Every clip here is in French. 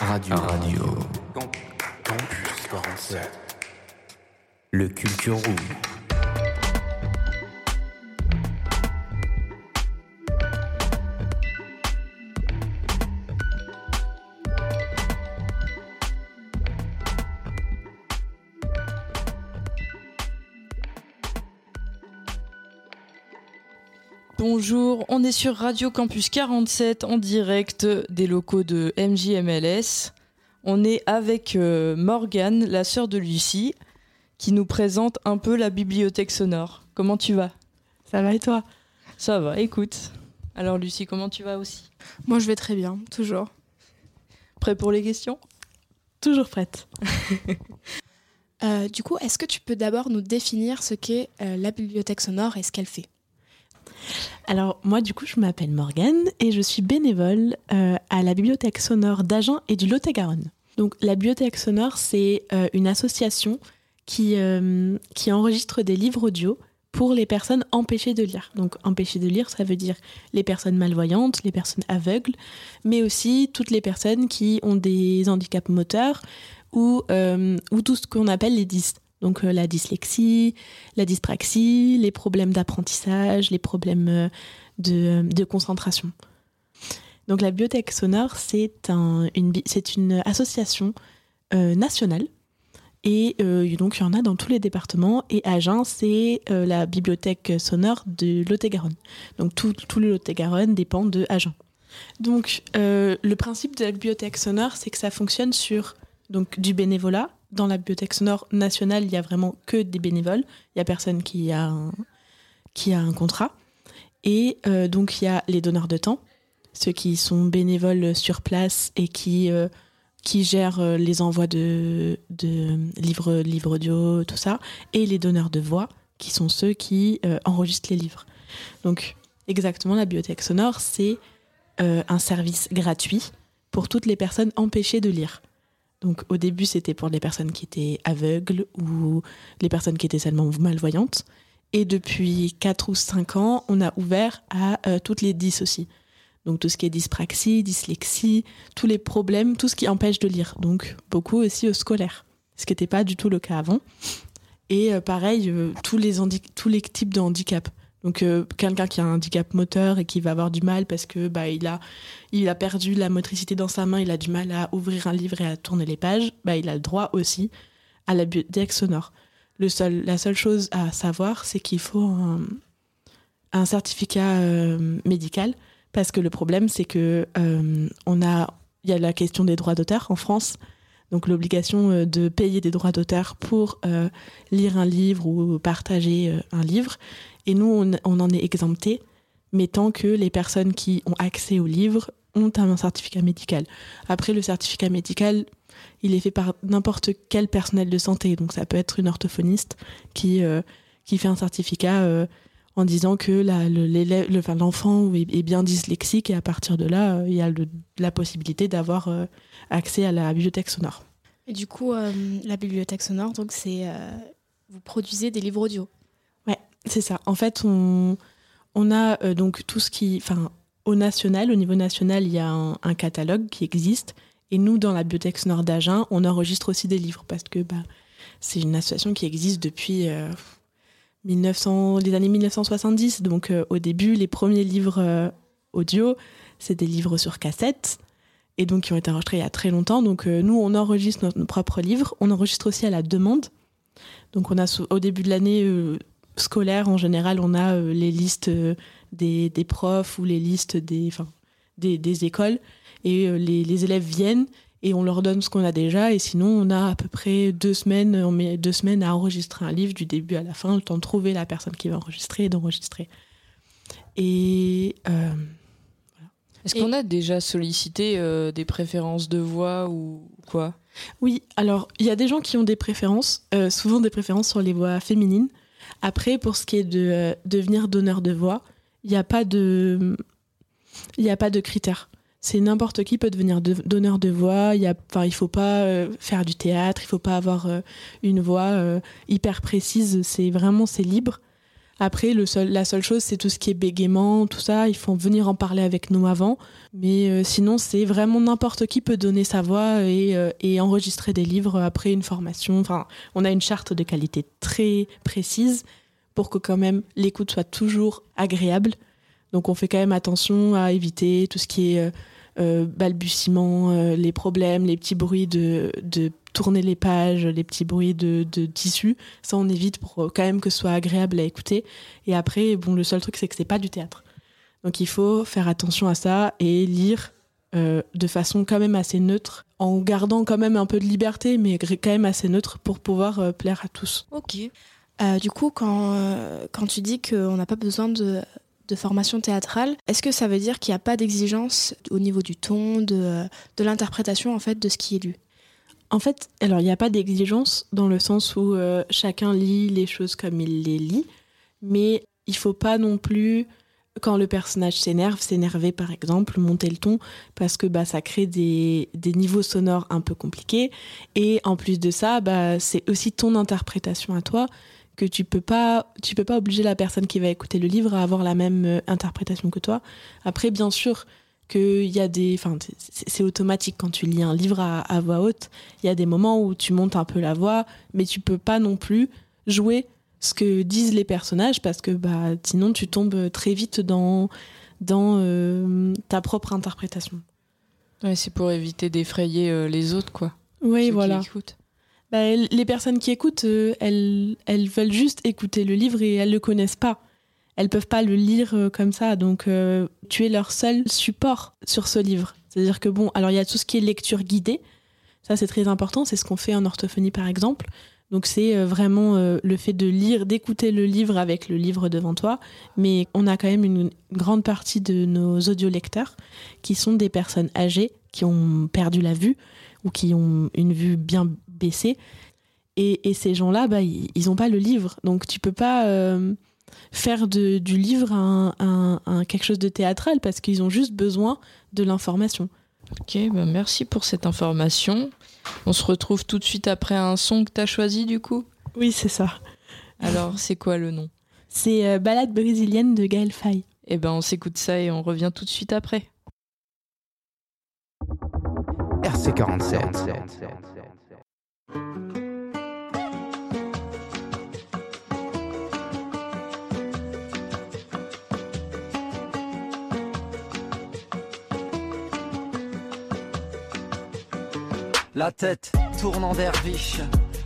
Radio. Radio. Campus 47. Le Culture Room. Bonjour, on est sur Radio Campus 47 en direct des locaux de MJMLS. On est avec euh, Morgane, la sœur de Lucie, qui nous présente un peu la bibliothèque sonore. Comment tu vas? Ça va et toi? Ça va, écoute. Alors Lucie, comment tu vas aussi? Moi je vais très bien, toujours. Prêt pour les questions? Toujours prête. Euh, du coup, est-ce que tu peux d'abord nous définir ce qu'est euh, la bibliothèque sonore et ce qu'elle fait? Alors moi du coup je m'appelle Morgane et je suis bénévole euh, à la bibliothèque sonore d'Agen et du Lot-et-Garonne. Donc la bibliothèque sonore c'est euh, une association qui, euh, qui enregistre des livres audio pour les personnes empêchées de lire. Donc empêchées de lire ça veut dire les personnes malvoyantes, les personnes aveugles, mais aussi toutes les personnes qui ont des handicaps moteurs ou, ou tout ce qu'on appelle les dys. Donc euh, la dyslexie, la dyspraxie, les problèmes d'apprentissage, les problèmes euh, de, de concentration. Donc la bibliothèque sonore, c'est un, une, une association euh, nationale. Et euh, donc il y en a dans tous les départements. Et Agen, c'est euh, la bibliothèque sonore de Lot-et-Garonne. Donc tout, tout le Lot-et-Garonne dépend de Agen. Donc euh, le principe de la bibliothèque sonore, c'est que ça fonctionne sur donc, du bénévolat. Dans la bibliothèque sonore nationale, il y a vraiment que des bénévoles. Il y a personne qui a un, qui a un contrat. Et euh, donc, il y a les donneurs de temps, ceux qui sont bénévoles sur place et qui, euh, qui gèrent euh, les envois de, de livres, livres audio, tout ça. Et les donneurs de voix, qui sont ceux qui enregistrent les livres. Donc, exactement, la bibliothèque sonore, c'est un service gratuit pour toutes les personnes empêchées de lire. Donc au début, c'était pour les personnes qui étaient aveugles ou les personnes qui étaient seulement malvoyantes. Et depuis 4 ou 5 ans, on a ouvert à euh, toutes les 10 aussi. Donc tout ce qui est dyspraxie, dyslexie, tous les problèmes, tout ce qui empêche de lire. Donc beaucoup aussi au scolaire, ce qui n'était pas du tout le cas avant. Et euh, pareil, euh, tous, les tous les types de handicap. Donc euh, quelqu'un qui a un handicap moteur et qui va avoir du mal parce que bah, il, a, il a perdu la motricité dans sa main, il a du mal à ouvrir un livre et à tourner les pages, bah, il a le droit aussi à la bibliothèque sonore. Le seul, la seule chose à savoir, c'est qu'il faut un, certificat euh, médical parce que le problème, c'est que euh, on a, il y a la question des droits d'auteur en France, donc l'obligation euh, de payer des droits d'auteur pour euh, lire un livre ou partager euh, un livre. Et nous, on, en est exempté, mais tant que les personnes qui ont accès au livre ont un certificat médical. Après, le certificat médical, il est fait par n'importe quel personnel de santé. Donc ça peut être une orthophoniste qui, qui fait un certificat en disant que le- l'enfant est, est bien dyslexique et à partir de là, euh, il y a le- la possibilité d'avoir euh, accès à la bibliothèque sonore. Et du coup, euh, la bibliothèque sonore, donc c'est vous produisez des livres audio. C'est ça. En fait, on, on a donc tout ce qui. Enfin, au national, au niveau national, il y a un, un catalogue qui existe. Et nous, dans la bibliothèque sonore d'Agen, on enregistre aussi des livres parce que bah, c'est une association qui existe depuis euh, 1900, les années 1970. Donc, euh, au début, les premiers livres euh, audio, c'est des livres sur cassette. Et donc, qui ont été enregistrés il y a très longtemps. Donc, euh, nous, on enregistre nos, propres livres. On enregistre aussi à la demande. Donc, on a au début de l'année. scolaire, en général, on a les listes des, des profs ou les listes des, des, des écoles. Et les, les élèves viennent et on leur donne ce qu'on a déjà. Et sinon, on a à peu près deux semaines, on met deux semaines à enregistrer un livre du début à la fin, le temps de trouver la personne qui va enregistrer et d'enregistrer. Et euh, Est-ce qu'on a déjà sollicité euh, des préférences de voix ou quoi? Oui, alors il y a des gens qui ont des préférences, euh, souvent des préférences sur les voix féminines. Après, pour ce qui est de devenir donneur de voix, il n'y a pas de, il n'y a pas de critères. C'est n'importe qui peut devenir de- donneur de voix. Il y a, il faut pas euh, faire du théâtre, il faut pas avoir euh, une voix euh, hyper précise. C'est vraiment c'est libre. Après, le seul, la seule chose, c'est tout ce qui est bégaiement, tout ça. Il faut venir en parler avec nous avant. Mais sinon, c'est vraiment n'importe qui peut donner sa voix et, et, enregistrer des livres après une formation. Enfin, on a une charte de qualité très précise pour que quand même l'écoute soit toujours agréable. Donc, on fait quand même attention à éviter tout ce qui est euh, balbutiement, les problèmes, les petits bruits de, de tourner les pages, les petits bruits de, de tissu. Ça, on évite pour euh, quand même que ce soit agréable à écouter. Et après, bon, le seul truc, c'est que c'est pas du théâtre. Donc il faut faire attention à ça et lire euh, de façon quand même assez neutre, en gardant quand même un peu de liberté, mais quand même assez neutre pour pouvoir euh, plaire à tous. Ok. Euh, du coup, quand, euh, quand tu dis qu'on n'a pas besoin de, de formation théâtrale, est-ce que ça veut dire qu'il n'y a pas d'exigence au niveau du ton, de, de l'interprétation en fait de ce qui est lu? En fait, alors il n'y a pas d'exigence dans le sens où euh, chacun lit les choses comme il les lit, mais il faut pas non plus, quand le personnage s'énerve, s'énerver par exemple, monter le ton, parce que bah, ça crée des, des niveaux sonores un peu compliqués. Et en plus de ça, bah, c'est aussi ton interprétation à toi que tu peux pas tu peux pas obliger la personne qui va écouter le livre à avoir la même euh, interprétation que toi. Après, bien sûr, qu'il y a des. Enfin, c'est automatique quand tu lis un livre à, à voix haute. Il y a des moments où tu montes un peu la voix, mais tu peux pas non plus jouer ce que disent les personnages parce que bah, sinon tu tombes très vite dans, dans euh, ta propre interprétation. Ouais, c'est pour éviter d'effrayer euh, les autres, quoi. Oui, voilà. Qui. Bah, les personnes qui écoutent, euh, elles, veulent juste écouter le livre et elles le connaissent pas. Elles peuvent pas le lire euh, comme ça, donc euh, tu es leur seul support sur ce livre. C'est-à-dire que bon, alors il y a tout ce qui est lecture guidée, ça c'est très important, c'est ce qu'on fait en orthophonie par exemple. Donc c'est vraiment le fait de lire, d'écouter le livre avec le livre devant toi, mais on a quand même une grande partie de nos audiolecteurs qui sont des personnes âgées qui ont perdu la vue ou qui ont une vue bien baissée. Et, et ces gens-là, bah, ils ils ont pas le livre, donc tu peux pas euh, faire de, du livre un, un- un- quelque chose de théâtral parce qu'ils ont juste besoin de l'information. Ok, bah merci pour cette information. On se retrouve tout de suite après un son que tu as choisi, du coup? Oui, c'est ça. Alors, c'est quoi le nom? C'est euh, Balade brésilienne de Gaël Faye. Eh ben, on s'écoute ça et on revient tout de suite après. RC47. La tête tourne en derviche,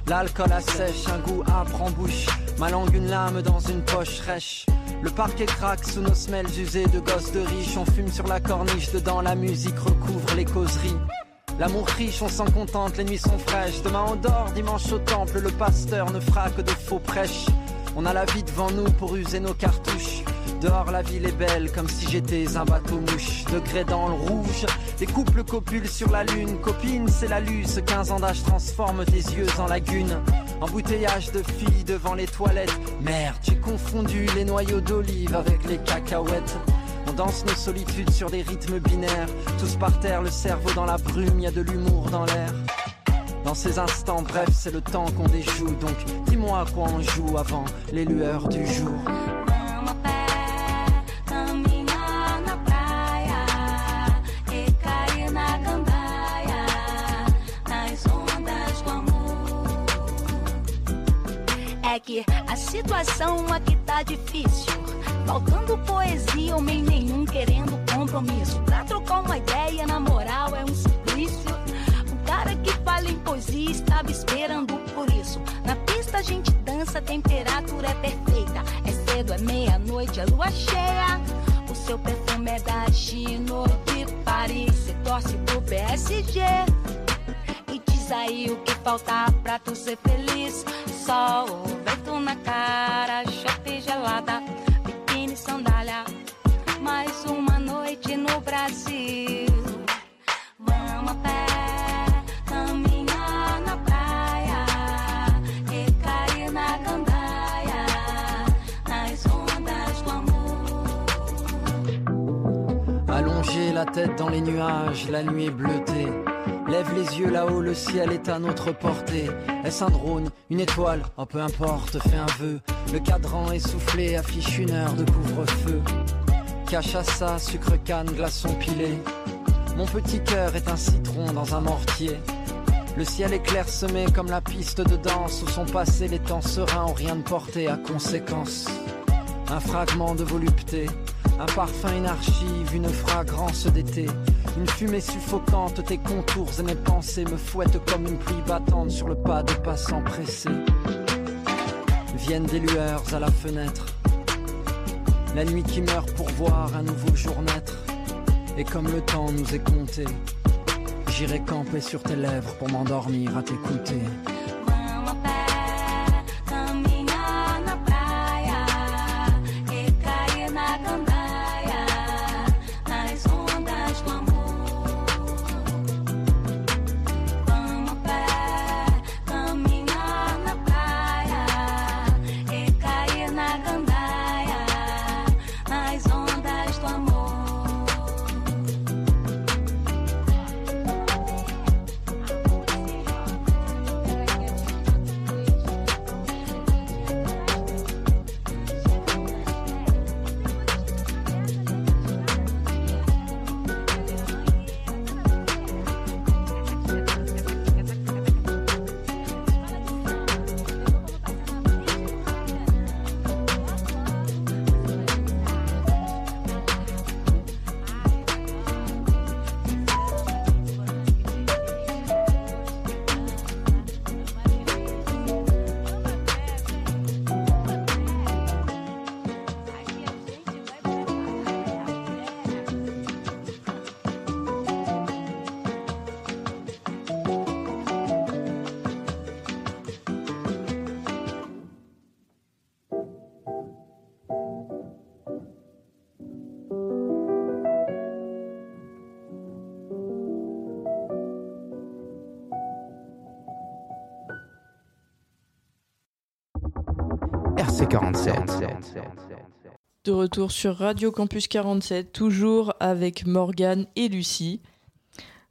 l'alcool assèche, un goût âpre en bouche, ma langue une lame dans une poche rêche. Le parquet craque sous nos semelles usées de gosses de riches, on fume sur la corniche, dedans la musique recouvre les causeries. L'amour riche, on s'en contente, les nuits sont fraîches. Demain on dort, dimanche au temple, le pasteur ne fera que de faux prêches. On a la vie devant nous pour user nos cartouches. Dehors la ville est belle comme si j'étais un bateau mouche. Degré dans le rouge, des couples copulent sur la lune. Copine, c'est la luce, 15 ans d'âge transforme tes yeux en lagune. Embouteillage de filles devant les toilettes. Merde, j'ai confondu les noyaux d'olive avec les cacahuètes. On danse nos solitudes sur des rythmes binaires. Tous par terre, le cerveau dans la brume, y a de l'humour dans l'air. Dans ces instants, bref, c'est le temps qu'on déjoue. Donc dis-moi à quoi on joue avant les lueurs du jour. Faltando poesia, homem nenhum querendo compromisso. Pra trocar uma ideia, na moral, é um suplício. O cara que fala em poesia estava esperando por isso. Na pista a gente dança, a temperatura é perfeita. É cedo, é meia-noite, é lua cheia. O seu perfume é da ou de Paris. Você torce pro PSG. E diz aí o que falta pra tu ser feliz. Sol, vento na cara, chope gelada, biquíni, sandália. Mais uma noite no Brasil. Vamos a pé, caminhar na praia e cair na gandaia, nas ondas do amor. Allonger la tête dans les nuages, la nuit bleutée. Lève les yeux là-haut, le ciel est à notre portée. Est-ce un drone, une étoile? Oh peu importe, fais un vœu. Le cadran essoufflé affiche une heure de couvre-feu. Cachaça, sucre canne, glaçon pilé. Mon petit cœur est un citron dans un mortier. Le ciel est clairsemé comme la piste de danse où sont passés les temps sereins ont rien de porté à conséquence. Un fragment de volupté, un parfum, une une fragrance d'été. Une fumée suffocante, tes contours et mes pensées me fouettent comme une pluie battante sur le pas de passants pressés. Viennent des lueurs à la fenêtre. La nuit qui meurt pour voir un nouveau jour naître. Et comme le temps nous est compté, j'irai camper sur tes lèvres pour m'endormir à t'écouter. RC47. De retour sur Radio Campus 47, toujours avec Morgane et Lucie.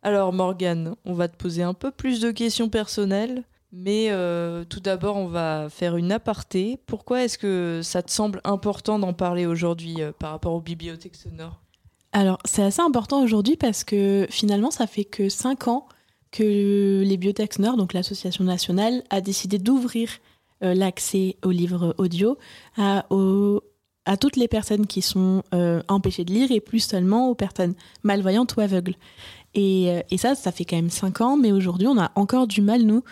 Alors Morgane, on va te poser un peu plus de questions personnelles, mais euh, tout d'abord on va faire une aparté. Pourquoi est-ce que ça te semble important d'en parler aujourd'hui euh, par rapport aux bibliothèques sonores? Alors, c'est assez important aujourd'hui parce que finalement, ça fait que 5 ans que les bibliothèques sonores, donc l'association nationale, a décidé d'ouvrir l'accès aux livres audio à, toutes les personnes qui sont euh, empêchées de lire et plus seulement aux personnes malvoyantes ou aveugles. Et, euh, et ça, ça fait quand même 5 ans, mais aujourd'hui, on a encore du mal, nous,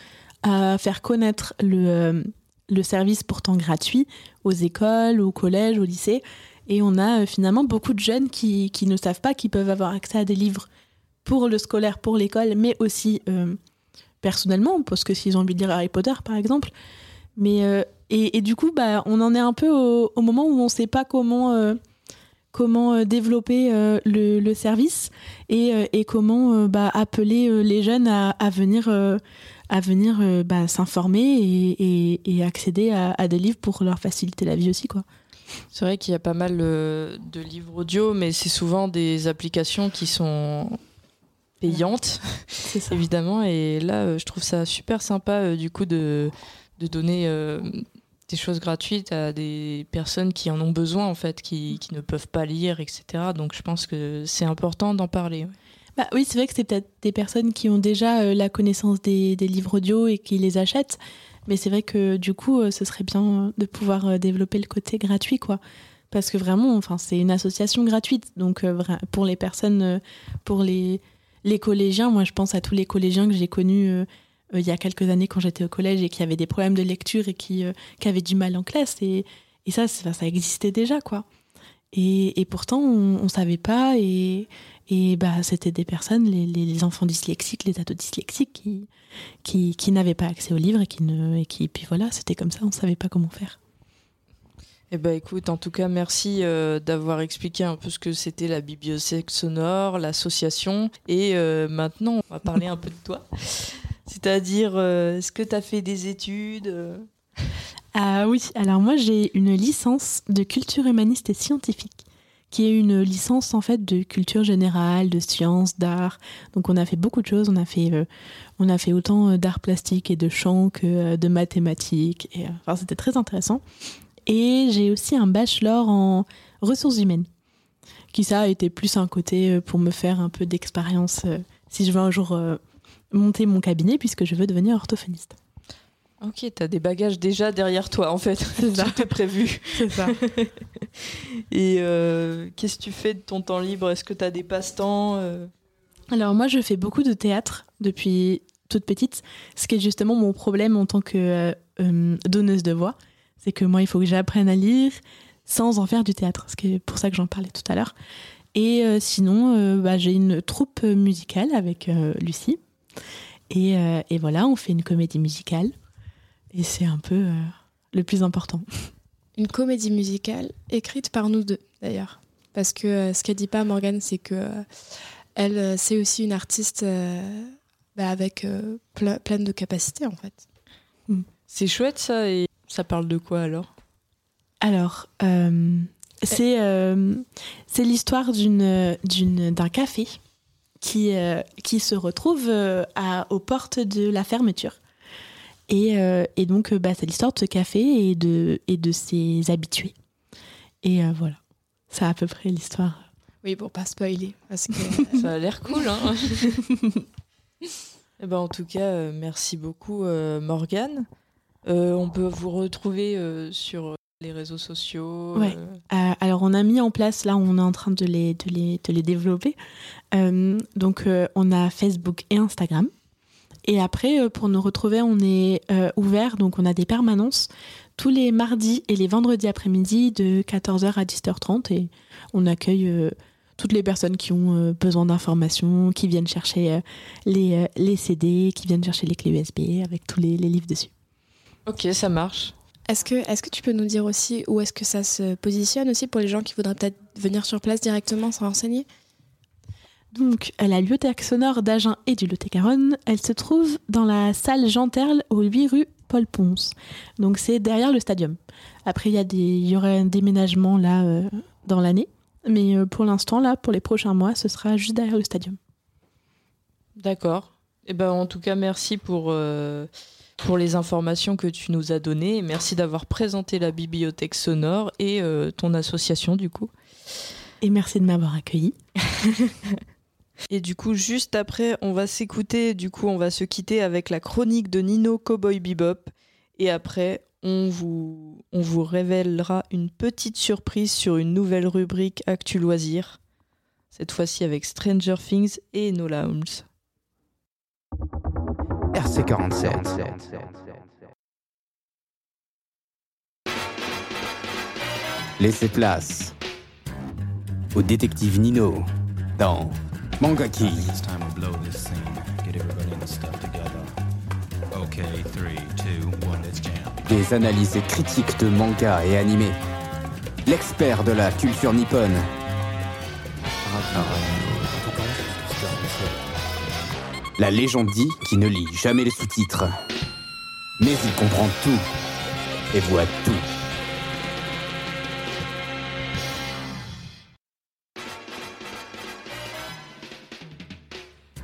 à faire connaître le, euh, le service pourtant gratuit aux écoles, aux collèges, aux lycées. Et on a euh, finalement beaucoup de jeunes qui, qui ne savent pas qu'ils peuvent avoir accès à des livres pour le scolaire, pour l'école, mais aussi euh, personnellement, parce que s'ils ont envie de lire Harry Potter, par exemple. Mais, euh, et, et du coup, bah, on en est un peu au, au moment où on ne sait pas comment, euh, comment euh, développer euh, le, le service et, et comment bah, appeler les jeunes à, à venir, à venir bah, s'informer et, accéder à, à des livres pour leur faciliter la vie aussi. Quoi. C'est vrai qu'il y a pas mal de livres audio, mais c'est souvent des applications qui sont payantes, évidemment. Et là, je trouve ça super sympa, du coup, de, de donner euh, des choses gratuites à des personnes qui en ont besoin, en fait, qui, qui ne peuvent pas lire, etc. Donc, je pense que c'est important d'en parler. Bah oui, c'est vrai que c'est peut-être des personnes qui ont déjà euh, la connaissance des, livres audio et qui les achètent. Mais c'est vrai que du coup, euh, ce serait bien de pouvoir développer le côté gratuit, quoi. Parce que vraiment, enfin, c'est une association gratuite. Donc, pour les personnes, pour les, les collégiens, moi, je pense à tous les collégiens que j'ai connus il y a quelques années quand j'étais au collège et qui avaient des problèmes de lecture et qui, euh, qui avaient du mal en classe. Et, et ça, ça existait déjà, quoi. Et, et pourtant, on ne savait pas. Et, et bah, c'était des personnes, les, les- enfants dyslexiques, les ados dyslexiques, qui, qui, qui n'avaient pas accès aux livres et qui ne. Et qui, puis voilà, c'était comme ça, on ne savait pas comment faire. Eh ben écoute, en tout cas, merci euh, d'avoir expliqué un peu ce que c'était la bibliothèque sonore, l'association. Et euh, maintenant, on va parler un peu de toi. C'est-à-dire, euh, est-ce que tu as fait des études euh Ah oui, alors moi j'ai une licence de culture humaniste et scientifique qui est une licence en fait de culture générale, de sciences, d'art. Donc on a fait beaucoup de choses. On a fait, euh, on a fait autant d'art plastique et de chant que de mathématiques. Et, enfin, c'était très intéressant. Et j'ai aussi un bachelor en ressources humaines, qui ça a été plus un côté pour me faire un peu d'expérience si je veux un jour monter mon cabinet, puisque je veux devenir orthophoniste. Ok, t'as des bagages déjà derrière toi en fait. Tout est prévu. C'est ça. Et euh, qu'est-ce que tu fais de ton temps libre? Est-ce que t'as des passe-temps euh? Alors moi, je fais beaucoup de théâtre depuis toute petite, ce qui est justement mon problème en tant que euh, donneuse de voix. C'est que moi, il faut que j'apprenne à lire sans en faire du théâtre. C'est pour ça que j'en parlais tout à l'heure. Et euh, sinon, bah, j'ai une troupe musicale avec Lucie. Et, euh, et voilà, on fait une comédie musicale. Et c'est un peu euh, le plus important. Une comédie musicale écrite par nous deux, d'ailleurs. Parce que euh, ce qu'elle dit pas, Morgane, c'est que euh, elle, euh, c'est aussi une artiste euh, bah, avec euh, ple- pleine de capacités, en fait. C'est chouette ça et ça parle de quoi alors? Alors, euh, c'est euh, c'est l'histoire d'un café qui euh, qui se retrouve euh, à, aux portes de la fermeture. Et, euh, et donc, bah, c'est l'histoire de ce café et de et de ses habitués. Et euh, voilà, c'est à peu près l'histoire. Oui, pour pas spoiler. Parce que Ça a l'air cool hein Eh ben, en tout cas, merci beaucoup euh, Morgane. Euh, on peut vous retrouver euh, sur les réseaux sociaux. Ouais. euh, Euh, alors, on a mis en place, là, on est en train de les, de les, de les développer. Euh, donc, on a Facebook et Instagram. Et après, pour nous retrouver, on est ouvert, donc on a des permanences tous les mardis et les vendredis après-midi de 14h à 10h30. Et on accueille toutes les personnes qui ont besoin d'informations, qui viennent chercher les, les CD, qui viennent chercher les clés USB avec tous les, les livres dessus. Ok, ça marche. Est-ce que, est que tu peux nous dire aussi où est-ce que ça se positionne aussi pour les gens qui voudraient peut-être venir sur place directement se renseigner? Donc, à la bibliothèque sonore d'Agen et du Lot-et-Garonne, elle se trouve dans la salle Jean Terle, au 8 rue Paul Ponce. Donc, c'est derrière le stadium. Après, il y, a des- il y aurait un déménagement là euh, dans l'année. Mais euh, pour l'instant, là, pour les prochains mois, ce sera juste derrière le stadium. D'accord. Eh ben, en tout cas, merci pour, euh, pour les informations que tu nous as données. Merci d'avoir présenté la bibliothèque sonore et euh, ton association, du coup. Et merci de m'avoir accueilli. Et du coup, juste après, on va s'écouter. Du coup, on va se quitter avec la chronique de Nino Cowboy Bebop. Et après, on vous, on vous révélera une petite surprise sur une nouvelle rubrique Actu Loisirs. Cette fois-ci avec Stranger Things et Enola Holmes. RC47. Laissez place au détective Nino dans Mangaki. Let's jam. Des analyses critiques de manga et animés. L'expert de la culture nippone. La légende dit qu'il ne lit jamais les sous-titres. Mais il comprend tout et voit tout.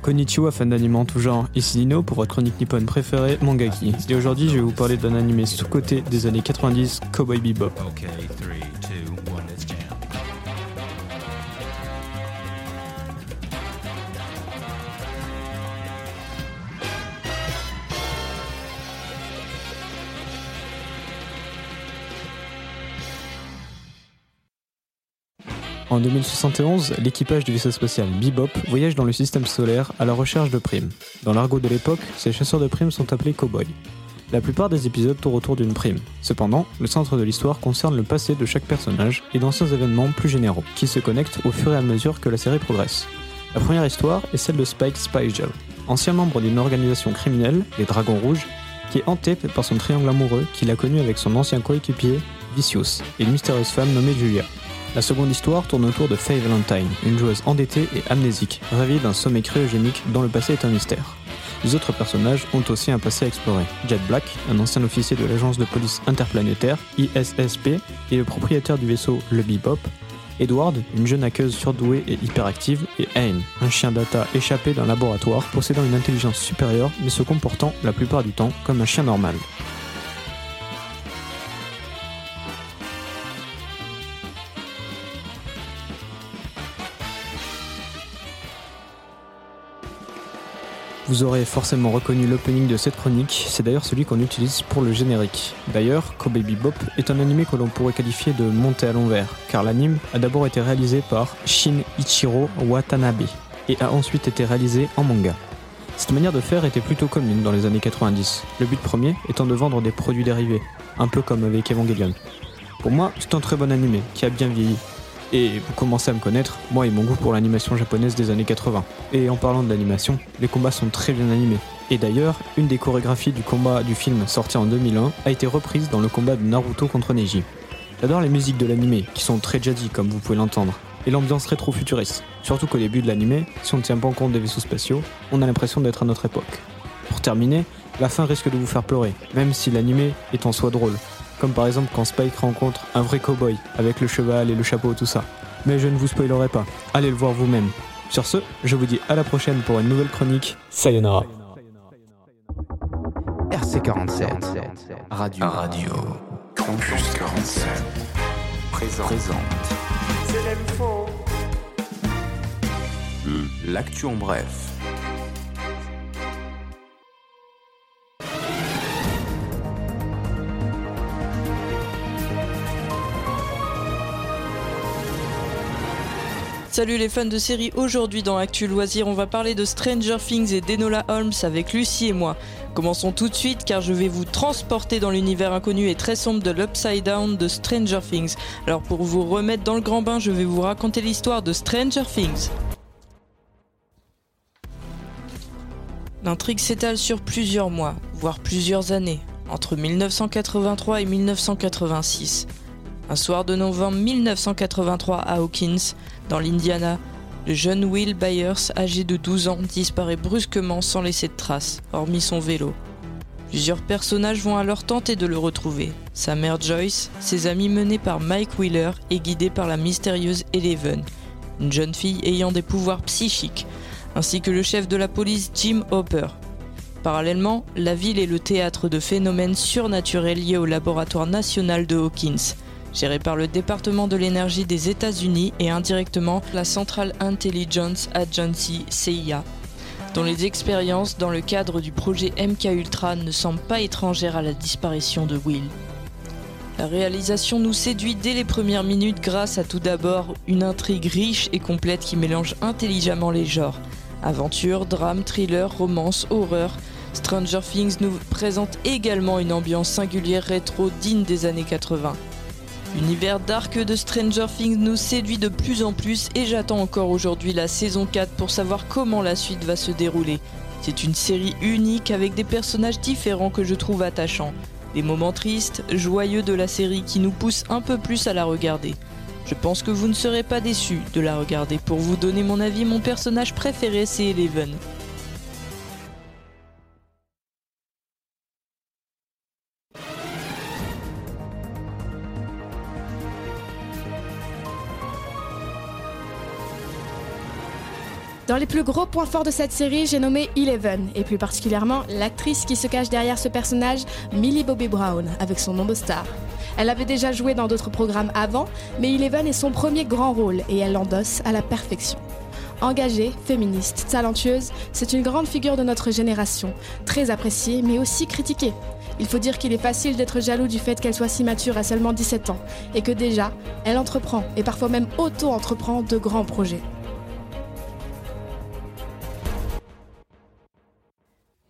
Konnichiwa fan d'anime en tout genre, ici Nino pour votre chronique nippone préférée, Mangaki. Et aujourd'hui je vais vous parler d'un animé sous-côté des années 90, Cowboy Bebop. Okay, three, En 2071, l'équipage du vaisseau spatial Bebop voyage dans le système solaire à la recherche de primes. Dans l'argot de l'époque, ces chasseurs de primes sont appelés cowboys. La plupart des épisodes tournent autour d'une prime. Cependant, le centre de l'histoire concerne le passé de chaque personnage et d'anciens événements plus généraux, qui se connectent au fur et à mesure que la série progresse. La première histoire est celle de Spike Spigel, ancien membre d'une organisation criminelle, les Dragons Rouges, qui est hanté par son triangle amoureux qu'il a connu avec son ancien coéquipier, Vicious, et une mystérieuse femme nommée Julia. La seconde histoire tourne autour de Faye Valentine, une joueuse endettée et amnésique, ravie d'un sommet cryogénique dont le passé est un mystère. Les autres personnages ont aussi un passé à explorer. Jet Black, un ancien officier de l'agence de police interplanétaire, ISSP, et le propriétaire du vaisseau Le Bebop, Edward, une jeune hackeuse surdouée et hyperactive, et Ayn, un chien data échappé d'un laboratoire possédant une intelligence supérieure mais se comportant la plupart du temps comme un chien normal. Vous aurez forcément reconnu l'opening de cette chronique, c'est d'ailleurs celui qu'on utilise pour le générique. D'ailleurs, Kobaby Bop est un animé que l'on pourrait qualifier de montée à l'envers, car l'anime a d'abord été réalisé par Shin Ichiro Watanabe et a ensuite été réalisé en manga. Cette manière de faire était plutôt commune dans les années 90, le but premier étant de vendre des produits dérivés, un peu comme avec Evangelion. Pour moi, c'est un très bon animé qui a bien vieilli, et vous commencez à me connaître, moi et mon goût pour l'animation japonaise des années 80. Et en parlant de l'animation, les combats sont très bien animés. Et d'ailleurs, une des chorégraphies du combat du film sorti en 2001 a été reprise dans le combat de Naruto contre Neji. J'adore les musiques de l'animé, qui sont très jazzy comme vous pouvez l'entendre, et l'ambiance rétro-futuriste. Surtout qu'au début de l'animé, si on ne tient pas en compte des vaisseaux spatiaux, on a l'impression d'être à notre époque. Pour terminer, la fin risque de vous faire pleurer, même si l'animé est en soi drôle, comme par exemple quand Spike rencontre un vrai cowboy avec le cheval et le chapeau, tout ça. Mais je ne vous spoilerai pas, allez le voir vous-même. Sur ce, je vous dis à la prochaine pour une nouvelle chronique. Sayonara. RC47. Radio. Radio. Campus 47. Présente. Présente. L'actu en bref. Salut les fans de série, aujourd'hui dans Actu Loisir, on va parler de Stranger Things et d'Enola Holmes avec Lucie et moi. Commençons tout de suite car je vais vous transporter dans l'univers inconnu et très sombre de l'Upside Down de Stranger Things. Alors pour vous remettre dans le grand bain, je vais vous raconter l'histoire de Stranger Things. L'intrigue s'étale sur plusieurs mois, voire plusieurs années, entre 1983 et 1986. Un soir de novembre 1983 à Hawkins, dans l'Indiana, le jeune Will Byers, âgé de 12 ans, disparaît brusquement sans laisser de traces, hormis son vélo. Plusieurs personnages vont alors tenter de le retrouver. Sa mère Joyce, ses amis menés par Mike Wheeler et guidés par la mystérieuse Eleven, une jeune fille ayant des pouvoirs psychiques, ainsi que le chef de la police Jim Hopper. Parallèlement, la ville est le théâtre de phénomènes surnaturels liés au laboratoire national de Hawkins, géré par le département de l'énergie des États-Unis et indirectement la Central Intelligence Agency CIA, dont les expériences dans le cadre du projet MK Ultra ne semblent pas étrangères à la disparition de Will. La réalisation nous séduit dès les premières minutes grâce à tout d'abord une intrigue riche et complète qui mélange intelligemment les genres. Aventure, drame, thriller, romance, horreur, Stranger Things nous présente également une ambiance singulière rétro digne des années 80. L'univers dark de Stranger Things nous séduit de plus en plus et j'attends encore aujourd'hui la saison 4 pour savoir comment la suite va se dérouler. C'est une série unique avec des personnages différents que je trouve attachants. Des moments tristes, joyeux de la série qui nous poussent un peu plus à la regarder. Je pense que vous ne serez pas déçus de la regarder. Pour vous donner mon avis, mon personnage préféré c'est Eleven. Dans les plus gros points forts de cette série, j'ai nommé Eleven, et plus particulièrement l'actrice qui se cache derrière ce personnage, Millie Bobby Brown, avec son nom de star. Elle avait déjà joué dans d'autres programmes avant, mais Eleven est son premier grand rôle et elle l'endosse à la perfection. Engagée, féministe, talentueuse, c'est une grande figure de notre génération, très appréciée mais aussi critiquée. Il faut dire qu'il est facile d'être jaloux du fait qu'elle soit si mature à seulement 17 ans et que déjà, elle entreprend et parfois même auto-entreprend de grands projets.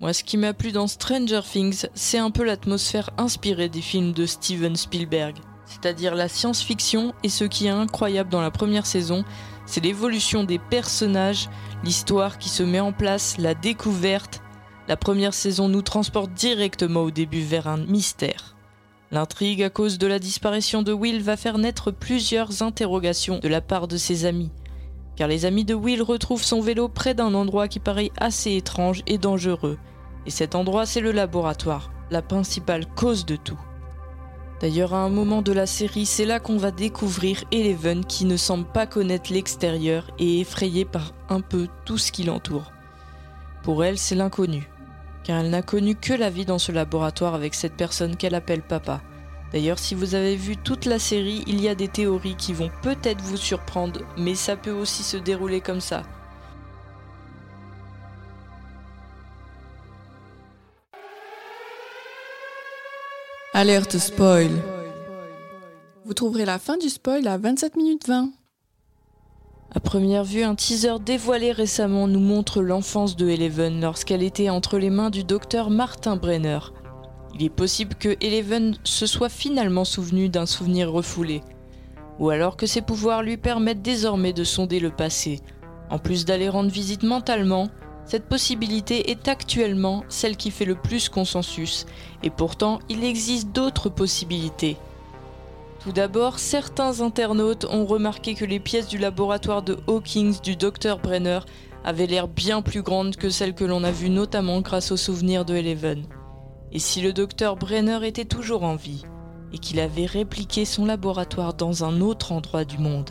Moi, ce qui m'a plu dans Stranger Things, c'est un peu l'atmosphère inspirée des films de Steven Spielberg. C'est-à-dire la science-fiction et ce qui est incroyable dans la première saison, c'est l'évolution des personnages, l'histoire qui se met en place, la découverte. La première saison nous transporte directement au début vers un mystère. L'intrigue à cause de la disparition de Will va faire naître plusieurs interrogations de la part de ses amis. Car les amis de Will retrouvent son vélo près d'un endroit qui paraît assez étrange et dangereux. Et cet endroit, c'est le laboratoire, la principale cause de tout. D'ailleurs, à un moment de la série, c'est là qu'on va découvrir Eleven qui ne semble pas connaître l'extérieur et effrayée par un peu tout ce qui l'entoure. Pour elle, c'est l'inconnu, car elle n'a connu que la vie dans ce laboratoire avec cette personne qu'elle appelle papa. D'ailleurs, si vous avez vu toute la série, il y a des théories qui vont peut-être vous surprendre, mais ça peut aussi se dérouler comme ça. Alerte spoil. Vous trouverez la fin du spoil à 27 minutes 20. À première vue, un teaser dévoilé récemment nous montre l'enfance de Eleven lorsqu'elle était entre les mains du docteur Martin Brenner. Il est possible que Eleven se soit finalement souvenu d'un souvenir refoulé, ou alors que ses pouvoirs lui permettent désormais de sonder le passé. En plus d'aller rendre visite mentalement, cette possibilité est actuellement celle qui fait le plus consensus, et pourtant il existe d'autres possibilités. Tout d'abord, certains internautes ont remarqué que les pièces du laboratoire de Hawkins du Dr Brenner avaient l'air bien plus grandes que celles que l'on a vues notamment grâce aux souvenirs de Eleven. Et si le Dr Brenner était toujours en vie, et qu'il avait répliqué son laboratoire dans un autre endroit du monde?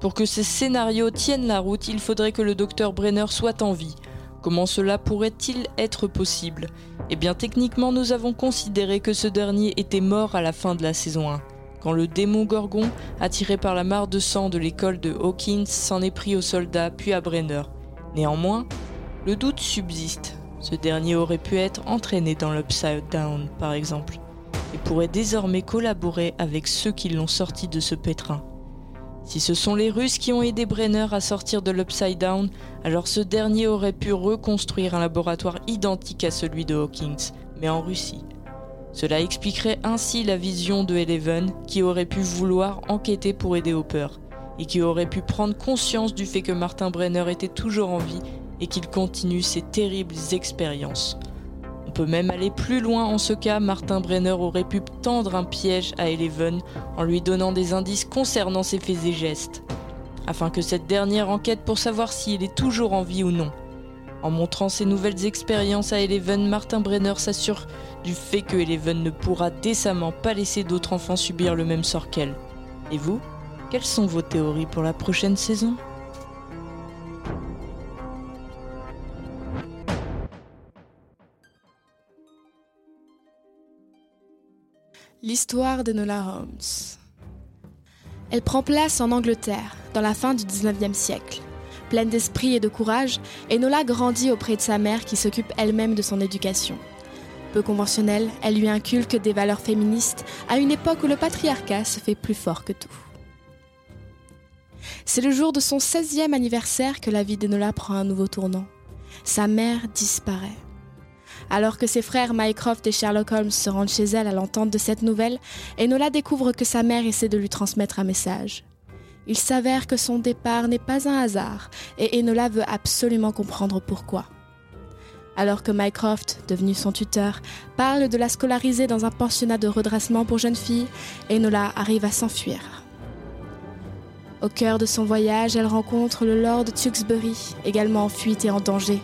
Pour que ces scénarios tiennent la route, il faudrait que le Dr Brenner soit en vie. Comment cela pourrait-il être possible? Eh bien techniquement nous avons considéré que ce dernier était mort à la fin de la saison 1, quand le démon Gorgon, attiré par la mare de sang de l'école de Hawkins, s'en est pris aux soldats puis à Brenner. Néanmoins, le doute subsiste. Ce dernier aurait pu être entraîné dans l'Upside Down, par exemple, et pourrait désormais collaborer avec ceux qui l'ont sorti de ce pétrin. Si ce sont les Russes qui ont aidé Brenner à sortir de l'Upside Down, alors ce dernier aurait pu reconstruire un laboratoire identique à celui de Hawkins, mais en Russie. Cela expliquerait ainsi la vision de Eleven, qui aurait pu vouloir enquêter pour aider Hopper, et qui aurait pu prendre conscience du fait que Martin Brenner était toujours en vie et qu'il continue ses terribles expériences. Peut même aller plus loin en ce cas, Martin Brenner aurait pu tendre un piège à Eleven en lui donnant des indices concernant ses faits et gestes, afin que cette dernière enquête pour savoir s'il est toujours en vie ou non. En montrant ses nouvelles expériences à Eleven, Martin Brenner s'assure du fait que Eleven ne pourra décemment pas laisser d'autres enfants subir le même sort qu'elle. Et vous Quelles sont vos théories pour la prochaine saison? L'histoire d'Enola Holmes. Elle prend place en Angleterre, dans la fin du 19e siècle. Pleine d'esprit et de courage, Enola grandit auprès de sa mère qui s'occupe elle-même de son éducation. Peu conventionnelle, elle lui inculque des valeurs féministes à une époque où le patriarcat se fait plus fort que tout. C'est le jour de son 16e anniversaire que la vie d'Enola prend un nouveau tournant. Sa mère disparaît. Alors que ses frères Mycroft et Sherlock Holmes se rendent chez elle à l'entente de cette nouvelle, Enola découvre que sa mère essaie de lui transmettre un message. Il s'avère que son départ n'est pas un hasard, et Enola veut absolument comprendre pourquoi. Alors que Mycroft, devenu son tuteur, parle de la scolariser dans un pensionnat de redressement pour jeunes filles, Enola arrive à s'enfuir. Au cœur de son voyage, elle rencontre le Lord Tewksbury, également en fuite et en danger.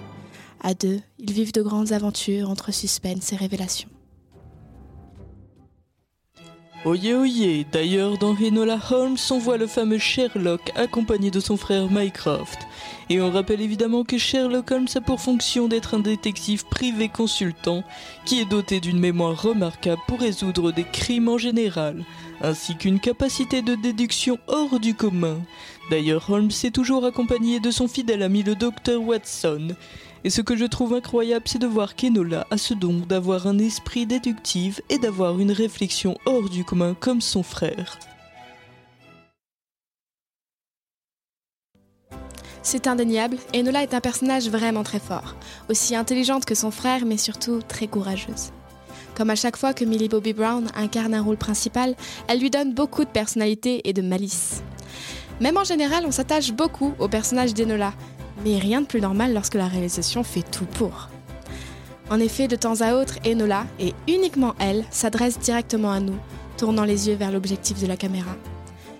À deux, ils vivent de grandes aventures entre suspense et révélation. Oyez, oyez, d'ailleurs dans Enola Holmes, on voit le fameux Sherlock accompagné de son frère Mycroft. Et on rappelle évidemment que Sherlock Holmes a pour fonction d'être un détective privé consultant qui est doté d'une mémoire remarquable pour résoudre des crimes en général, ainsi qu'une capacité de déduction hors du commun. D'ailleurs, Holmes est toujours accompagné de son fidèle ami le docteur Watson. Et ce que je trouve incroyable, c'est de voir qu'Enola a ce don d'avoir un esprit déductif et d'avoir une réflexion hors du commun comme son frère. C'est indéniable, Enola est un personnage vraiment très fort, aussi intelligente que son frère, mais surtout très courageuse. Comme à chaque fois que Millie Bobby Brown incarne un rôle principal, elle lui donne beaucoup de personnalité et de malice. Même en général, on s'attache beaucoup au personnage d'Enola, mais rien de plus normal lorsque la réalisation fait tout pour. En effet, de temps à autre, Enola, et uniquement elle, s'adresse directement à nous, tournant les yeux vers l'objectif de la caméra.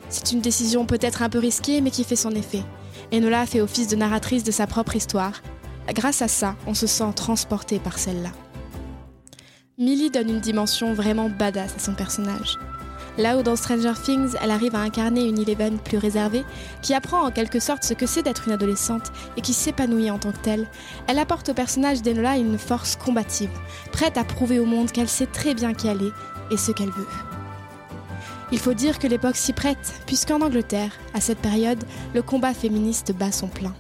C'est une décision peut-être un peu risquée, mais qui fait son effet. Enola fait office de narratrice de sa propre histoire. Grâce à ça, on se sent transporté par celle-là. Millie donne une dimension vraiment badass à son personnage. Là où dans Stranger Things, elle arrive à incarner une Eleven plus réservée, qui apprend en quelque sorte ce que c'est d'être une adolescente et qui s'épanouit en tant que telle, elle apporte au personnage d'Enola une force combative, prête à prouver au monde qu'elle sait très bien qui elle est et ce qu'elle veut. Il faut dire que l'époque s'y prête, puisqu'en Angleterre, à cette période, le combat féministe bat son plein.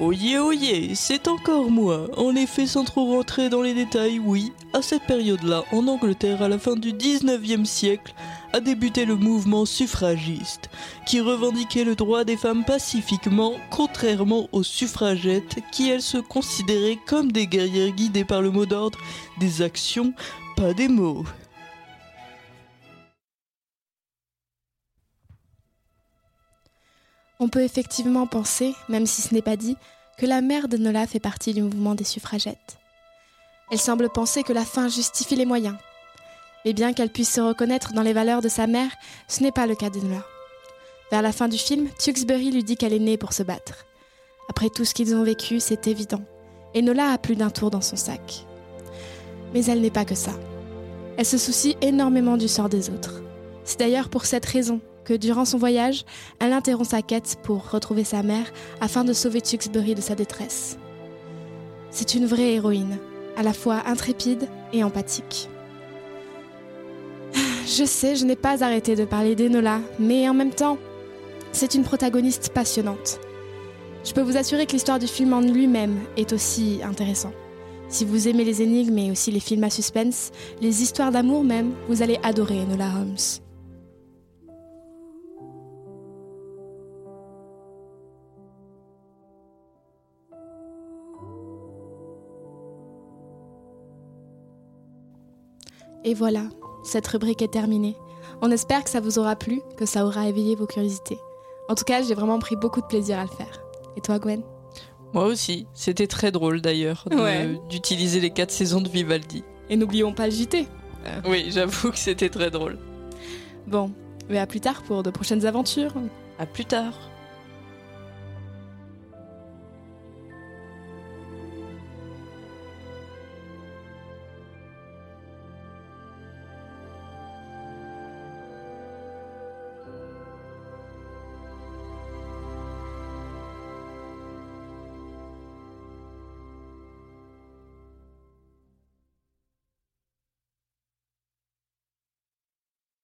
Oyez, oyez, c'est encore moi. En effet, sans trop rentrer dans les détails, oui, à cette période-là, en Angleterre, à la fin du 19e siècle, a débuté le mouvement suffragiste, qui revendiquait le droit des femmes pacifiquement, contrairement aux suffragettes, qui elles se considéraient comme des guerrières guidées par le mot d'ordre des actions, pas des mots. On peut effectivement penser, même si ce n'est pas dit, que la mère de Nola fait partie du mouvement des suffragettes. Elle semble penser que la fin justifie les moyens. Mais bien qu'elle puisse se reconnaître dans les valeurs de sa mère, ce n'est pas le cas de Nola. Vers la fin du film, Tewksbury lui dit qu'elle est née pour se battre. Après tout ce qu'ils ont vécu, c'est évident. Et Nola a plus d'un tour dans son sac. Mais elle n'est pas que ça. Elle se soucie énormément du sort des autres. C'est d'ailleurs pour cette raison que durant son voyage, elle interrompt sa quête pour retrouver sa mère afin de sauver Tewksbury de sa détresse. C'est une vraie héroïne, à la fois intrépide et empathique. Je sais, je n'ai pas arrêté de parler d'Enola, mais en même temps, c'est une protagoniste passionnante. Je peux vous assurer que l'histoire du film en lui-même est aussi intéressant. Si vous aimez les énigmes et aussi les films à suspense, les histoires d'amour même, vous allez adorer Enola Holmes. Et voilà, cette rubrique est terminée. On espère que ça vous aura plu, que ça aura éveillé vos curiosités. En tout cas, j'ai vraiment pris beaucoup de plaisir à le faire. Et toi, Gwen? Moi aussi, c'était très drôle d'ailleurs Ouais. d'utiliser les quatre saisons de Vivaldi. Et n'oublions pas le JT. Oui, j'avoue que c'était très drôle. Bon, mais à plus tard pour de prochaines aventures. À plus tard.